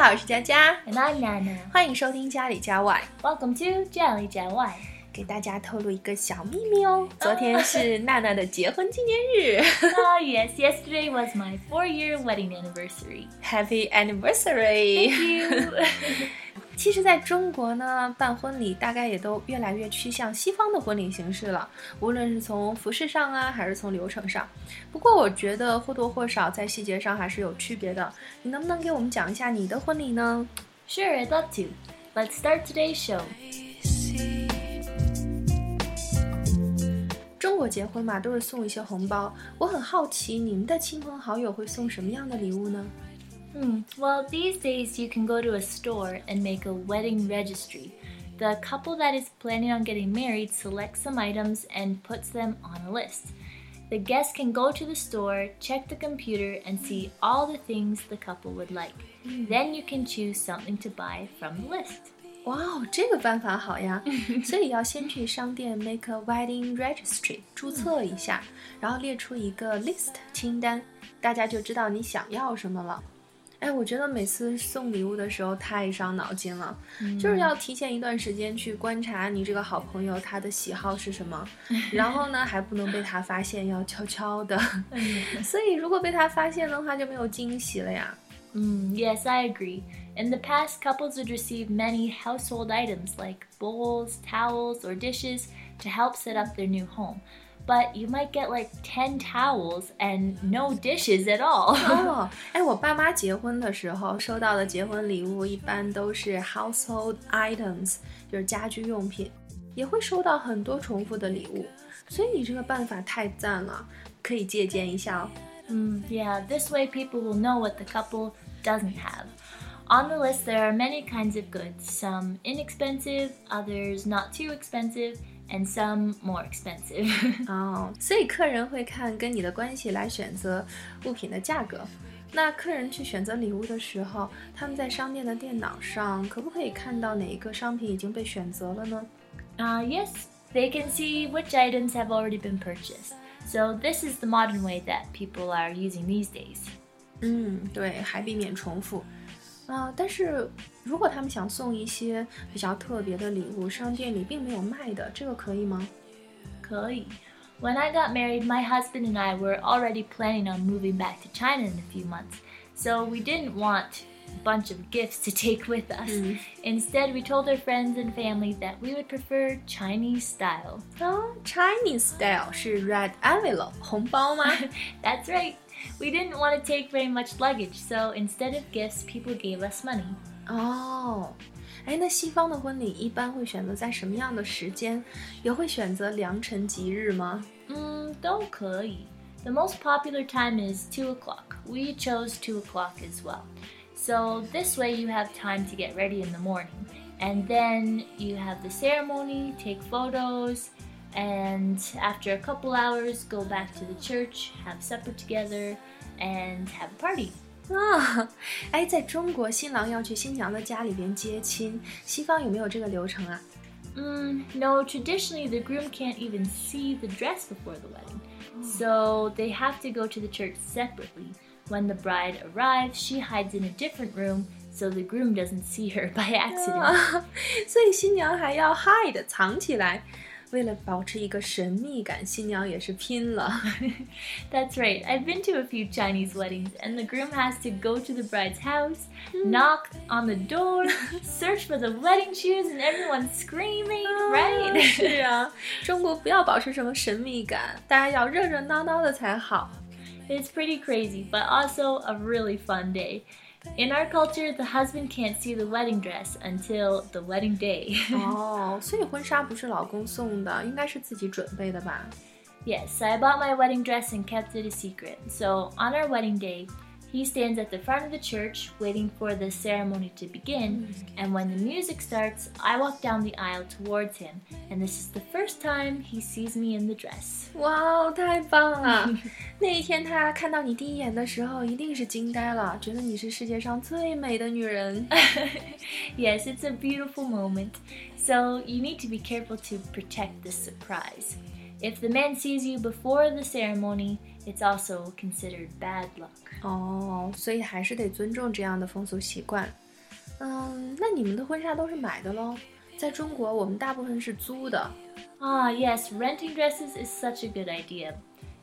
家好，我是佳佳，And I'm Nana，欢迎收听家里家外。Welcome to 家里家外。给大家透露一个小秘密哦，昨天是娜娜的结婚纪念日。Oh yes, yesterday was my four-year wedding anniversary. Happy anniversary! Thank you. 其实，在中国呢，办婚礼大概也都越来越趋向西方的婚礼形式了，无论是从服饰上啊，还是从流程上。不过，我觉得或多或少在细节上还是有区别的。你能不能给我们讲一下你的婚礼呢？Sure, I'd love to. Let's start today's show. 中国结婚嘛，都是送一些红包。我很好奇，你们的亲朋好友会送什么样的礼物呢 ？Hmm. Well, these days you can go to a store and make a wedding registry. The couple that is planning on getting married selects some items and puts them on a list. The guests can go to the store, check the computer, and see all the things the couple would like. Hmm. Then you can choose something to buy from the list. 哇哦，这个办法好呀！所以要先去商店 make a wedding registry 注册一下，然后列出一个 list 清单，大家就知道你想要什么了。 哎，我觉得每次送礼物的时候太伤脑筋了，就是要提前一段时间去观察你这个好朋友他的喜好是什么，然后呢还不能被他发现，要悄悄的。所以如果被他发现的话，就没有惊喜了呀。Mm, yes, I agree. In the past, couples would receive many household items like bowls, towels, or dishes to help set up their new home. But you might get like 10 towels and no dishes at all. 哦，哎，我爸妈结婚的时候收到的结婚礼物一般都是 household items，就是家居用品，也会收到很多重复的礼物。所以你这个办法太赞了，可以借鉴一下哦。Mm, yeah, this way people will know what the couple doesn't have. On the list, there are many kinds of goods, some inexpensive, others not too expensive, and some more expensive. 哦，所以客人会看跟你的关系来选择物品的价格。那客人去选择礼物的时候，他们在商店的电脑上可不可以看到哪一个商品已经被选择了呢？Uh, yes, they can see which items have already been purchased. So this is the modern way that people are using these days. 嗯，对，还避免重复。 啊，但是如果他们想送一些比较特别的礼物，商店里并没有卖的，这个可以吗？可以。When I got married, my husband and I were already planning on moving back to China in a few months, so we didn't want bunch of gifts to take with us. Mm. Instead, we told our friends and family that we would prefer Chinese style. Oh, Chinese style 是 red envelope 红包吗? That's right. We didn't want to take very much luggage, so instead of gifts, people gave us money. 哦，哎，那西方的婚礼一般会选择在什么样的时间？也会选择良辰吉日吗？嗯，都可以。The most popular time is two o'clock. We chose two o'clock as well. So this way you have time to get ready in the morning. And then you have the ceremony, take photos, and after a couple hours, go back to the church, have supper together, and have a party. 啊，哎，在中国，新郎要去新娘的家里边接亲，西方有没有这个流程啊？Mm, no, traditionally the groom can't even see the dress before the wedding, so they have to go to the church separately. When the bride arrives, she hides in a different room so the groom doesn't see her by accident. 所以新娘还要 hide 藏起来。 为了保持一个神秘感，新娘也是拼了。That's right. I've been to a few Chinese weddings, and the groom has to go to the bride's house, knock on the door, search for the wedding shoes, and everyone's screaming, right? 是啊，中国不要保持什么神秘感，大家要热热闹闹的才好。It's pretty crazy, but also a really fun day. In our culture, the husband can't see the wedding dress until the wedding day. 哦，所以婚纱不是老公送的，应该是自己准备的吧？Yes, I bought my wedding dress and kept it a secret. So on our wedding day, he stands at the front of the church waiting for the ceremony to begin, and when the music starts, I walk down the aisle towards him, and this is the first time he sees me in the dress. 哇，太棒了！那一天他看到你第一眼的时候，一定是惊呆了，觉得你是世界上最美的女人。yes, it's a beautiful moment. So you need to be careful to protect this surprise. If the man sees you before the ceremony, it's also considered bad luck. 哦，所以还是得尊重这样的风俗习惯。嗯，那你们的婚纱都是买的喽？在中国，我们大部分是租的。 Ah, yes, renting dresses is such a good idea.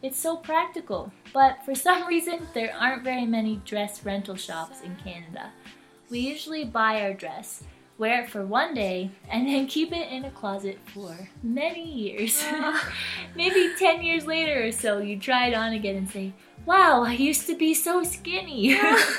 It's so practical, but for some reason, there aren't very many dress rental shops in Canada. We usually buy our dress, wear it for one day, and then keep it in a closet for many years. Maybe 10 years later or so, you try it on again and say, Wow, I used to be so skinny.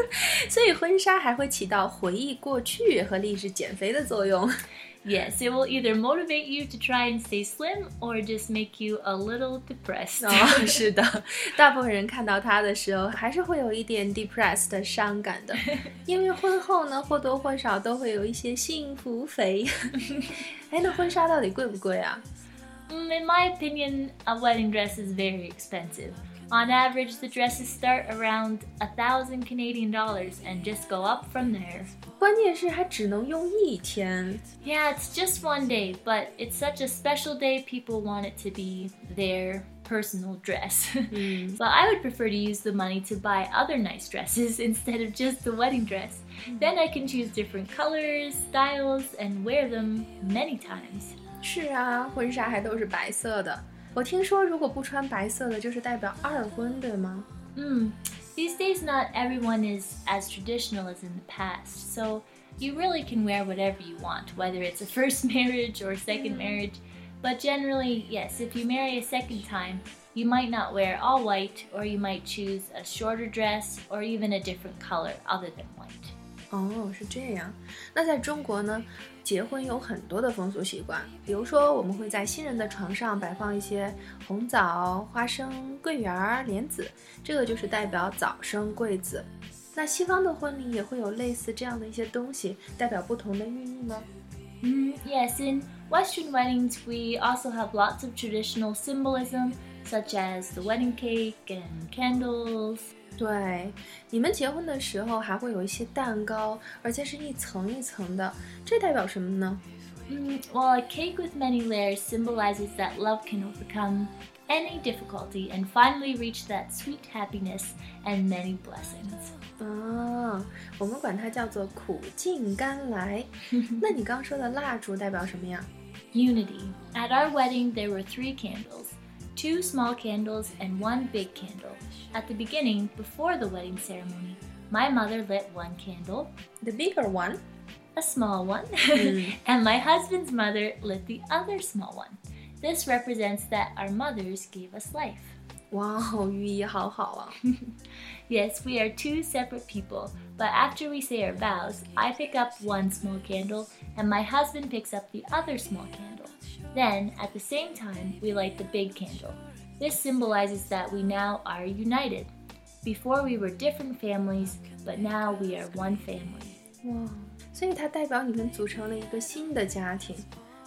所以婚纱还会起到回忆过去和励志减肥的作用。 yes, it will either motivate you to try and stay slim or just make you a little depressed. 哦，是的，大部分人看到它的时候，还是会有一点 depressed 伤感的，因为婚后呢，或多或少都会有一些幸福肥。哎，那婚纱到底贵不贵啊？ Mm, In my opinion, a wedding dress is very expensive. On average, the dresses start around a thousand Canadian dollars and just go up from there. 关键是还只能用一天。 Yeah, it's just one day, but it's such a special day, people want it to be their personal dress. but I would prefer to use the money to buy other nice dresses instead of just the wedding dress. Then I can choose different colors, styles, and wear them many times. 是啊，婚纱还都是白色的。 我听说，如果不穿白色的，就是代表二婚，对吗？ Mm. These days, not everyone is as traditional as in the past, so you really can wear whatever you want, whether it's a first marriage or a second marriage. But generally, yes, if you marry a second time, you might not wear all white, or you might choose a shorter dress, or even a different color other than white. 哦，是这样。那在中国呢， 结婚有很多的风俗习惯，比如说我们会在新人的床上摆放一些红枣、花生、桂圆、莲子，这个就是代表早生贵子。那西方的婚礼也会有类似这样的一些东西，代表不同的寓意吗？Mm, yes, in Western weddings, we also have lots of traditional symbolism, such as the wedding cake and candles. 对，你们结婚的时候还会有一些蛋糕，而且是一层一层的，这代表什么呢？ Mm, well, a cake with many layers symbolizes that love can overcome any difficulty and finally reach that sweet happiness and many blessings. 啊，我们管它叫做苦尽甘来。那你刚说的蜡烛代表什么呀？ Unity. At our wedding, there were three candles two small candles and one big candle. At the beginning, before the wedding ceremony, my mother lit one candle, The bigger one. a small one, mm. and my husband's mother lit the other small one. This represents that our mothers gave us life. 哇哦，寓意好好啊！ Yes, we are two separate people, but after we say our vows, I pick up one small candle and my husband picks up the other small candle. Then, at the same time, we light the big candle. This symbolizes that we now are united. Before we were different families, but now we are one family. 哇，所以它代表你们组成了一个新的家庭。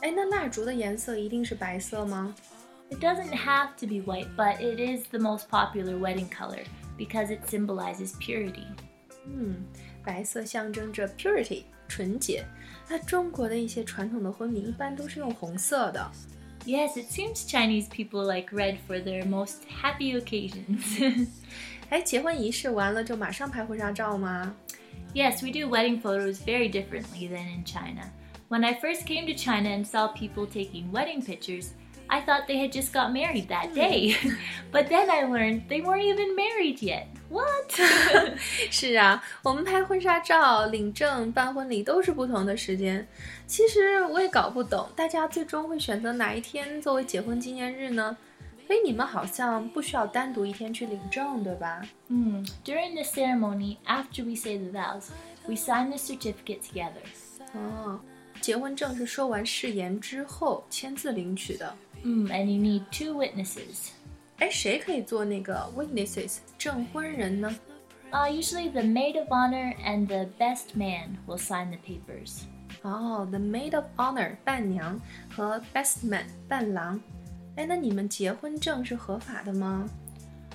哎，那蜡烛的颜色一定是白色吗？ It doesn't have to be white, but it is the most popular wedding color because it symbolizes purity. 嗯，白色象征着 purity 纯洁。那中国的一些传统的婚礼一般都是用红色的。 Yes, it seems Chinese people like red for their most happy occasions. 哎，结婚仪式完了就马上拍婚纱照吗？ yes, we do wedding photos very differently than in China. When I first came to China and saw people taking wedding pictures, I thought they had just got married that day. but then I learned they weren't even married yet. What? 是啊，我们拍婚纱照、领证、办婚礼都是不同的时间。其实我也搞不懂，大家最终会选择哪一天作为结婚纪念日呢？所以你们好像不需要单独一天去领证，对吧？ Hmm. During the ceremony, after we say the vows, we sign the certificate together. 哦， 结婚证是说完誓言之后签字领取的。Mm, and you need two witnesses. 哎，谁可以做那个 witnesses 证婚人呢？Uh, usually, the maid of honor and the best man will sign the papers. 哦，the maid of honor 伴娘和 best man 伴郎。哎，那你们结婚证是合法的吗？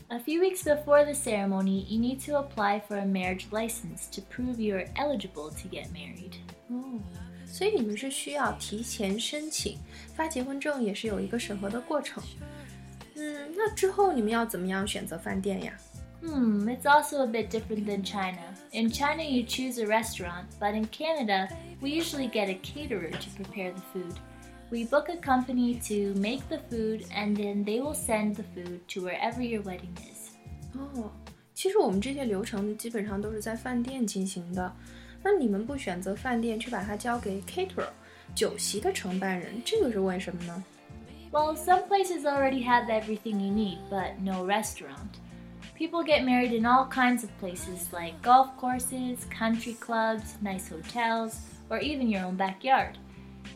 A few weeks before the ceremony, you need to apply for a marriage license to prove you're eligible to get married. 哦，所以你们是需要提前申请，发结婚证也是有一个审核的过程。 嗯，那之后你们要怎么样选择饭店呀？Hmm, it's also a bit different than China. In China, you choose a restaurant, but in Canada, we usually get a caterer to prepare the food. We book a company to make the food, and then they will send the food to wherever your wedding is. 哦，其实我们这些流程基本上都是在饭店进行的。那你们不选择饭店，去把它交给 caterer 酒席的承办人，这个是为什么呢？well, some places already have everything you need, but no restaurant. People get married in all kinds of places like golf courses, country clubs, nice hotels, or even your own backyard.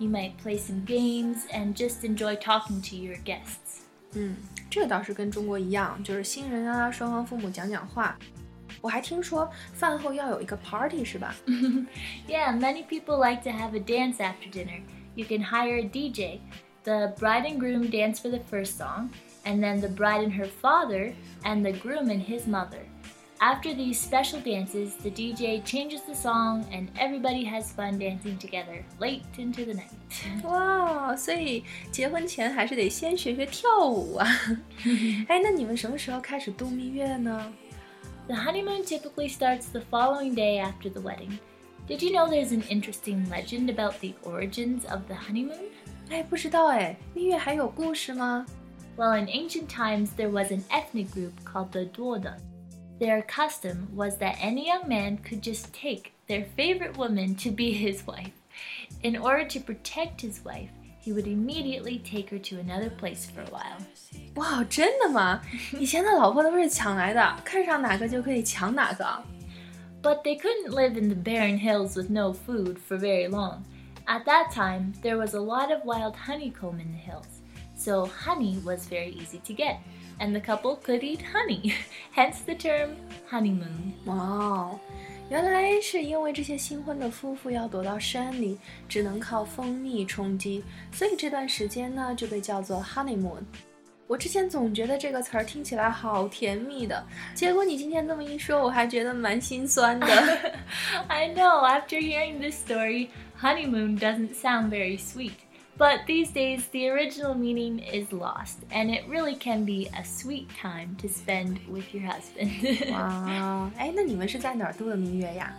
You might play some games and just enjoy talking to your guests. 嗯，这倒是跟中国一样，就是新人啊，双方父母讲讲话。我还听说饭后要有一个 party，是吧？Yeah, many people like to have a dance after dinner. You can hire a DJ. The bride and groom dance for the first song, and then the bride and her father, and the groom and his mother. After these special dances, the DJ changes the song and everybody has fun dancing together late into the night. 哇，所以结婚前还是得先学学跳舞啊！哎，那你们什么时候开始度蜜月呢？The honeymoon typically starts the following day after the wedding. Did you know there's an interesting legend about the origins of the honeymoon? 哎，不知道哎，蜜月还有故事吗？Well, in ancient times, there was an ethnic group called the Duoda. Their custom was that any young man could just take their favorite woman to be his wife. In order to protect his wife, he would immediately take her to another place for a while. 哇，真的吗？以前的老婆都是抢来的，看上哪个就可以抢哪个。But they couldn't live in the barren hills with no food for very long. At that time, there was a lot of wild honeycomb in the hills, so honey was very easy to get, and the couple could eat honey, hence the term honeymoon. Wow. 原来是因为这些新婚的夫妇要躲到山里，只能靠蜂蜜充饥，所以这段时间呢就被叫做 honeymoon。我之前总觉得这个词儿听起来好甜蜜的，结果你今天这么一说，我还觉得蛮心酸的。I know. After hearing this story, honeymoon doesn't sound very sweet. But these days, the original meaning is lost, and it really can be a sweet time to spend with your husband. wow. 哎，那你们是在哪儿度的蜜月呀？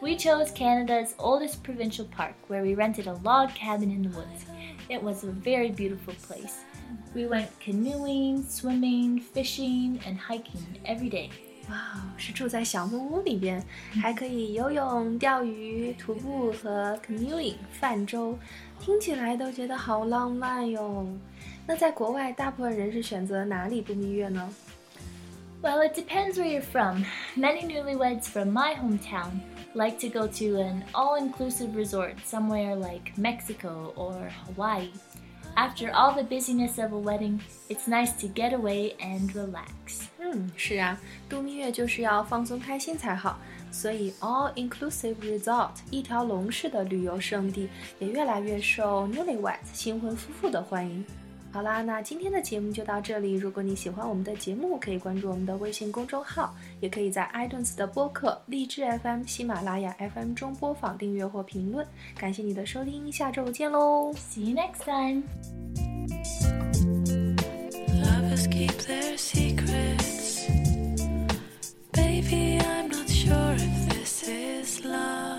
We chose Canada's oldest provincial park, where we rented a log cabin in the woods. It was a very beautiful place. We went canoeing, swimming, fishing, and hiking every day. 哇，是住在小木屋里边，还可以游泳、钓鱼、徒步和 canoeing 泛舟， 听起来都觉得好浪漫哟。那在国外，大部分人是选择哪里度蜜月呢？Well, it depends where you're from. Many newlyweds from my hometown like to go to an all-inclusive resort somewhere like Mexico or Hawaii. After all the busyness of a wedding, it's nice to get away and relax. 嗯，是啊，度蜜月就是要放松开心才好， 所以 all inclusive resort 一条龙式的旅游胜地也越来越受 newlyweds 新婚夫妇的欢迎。好啦，那今天的节目就到这里。如果你喜欢我们的节目，可以关注我们的微信公众号，也可以在 iTunes 的播客、荔枝 FM、喜马拉雅 FM 中播放、订阅或评论。感谢你的收听，下周见喽！See you next time. keep their secrets, baby. this love?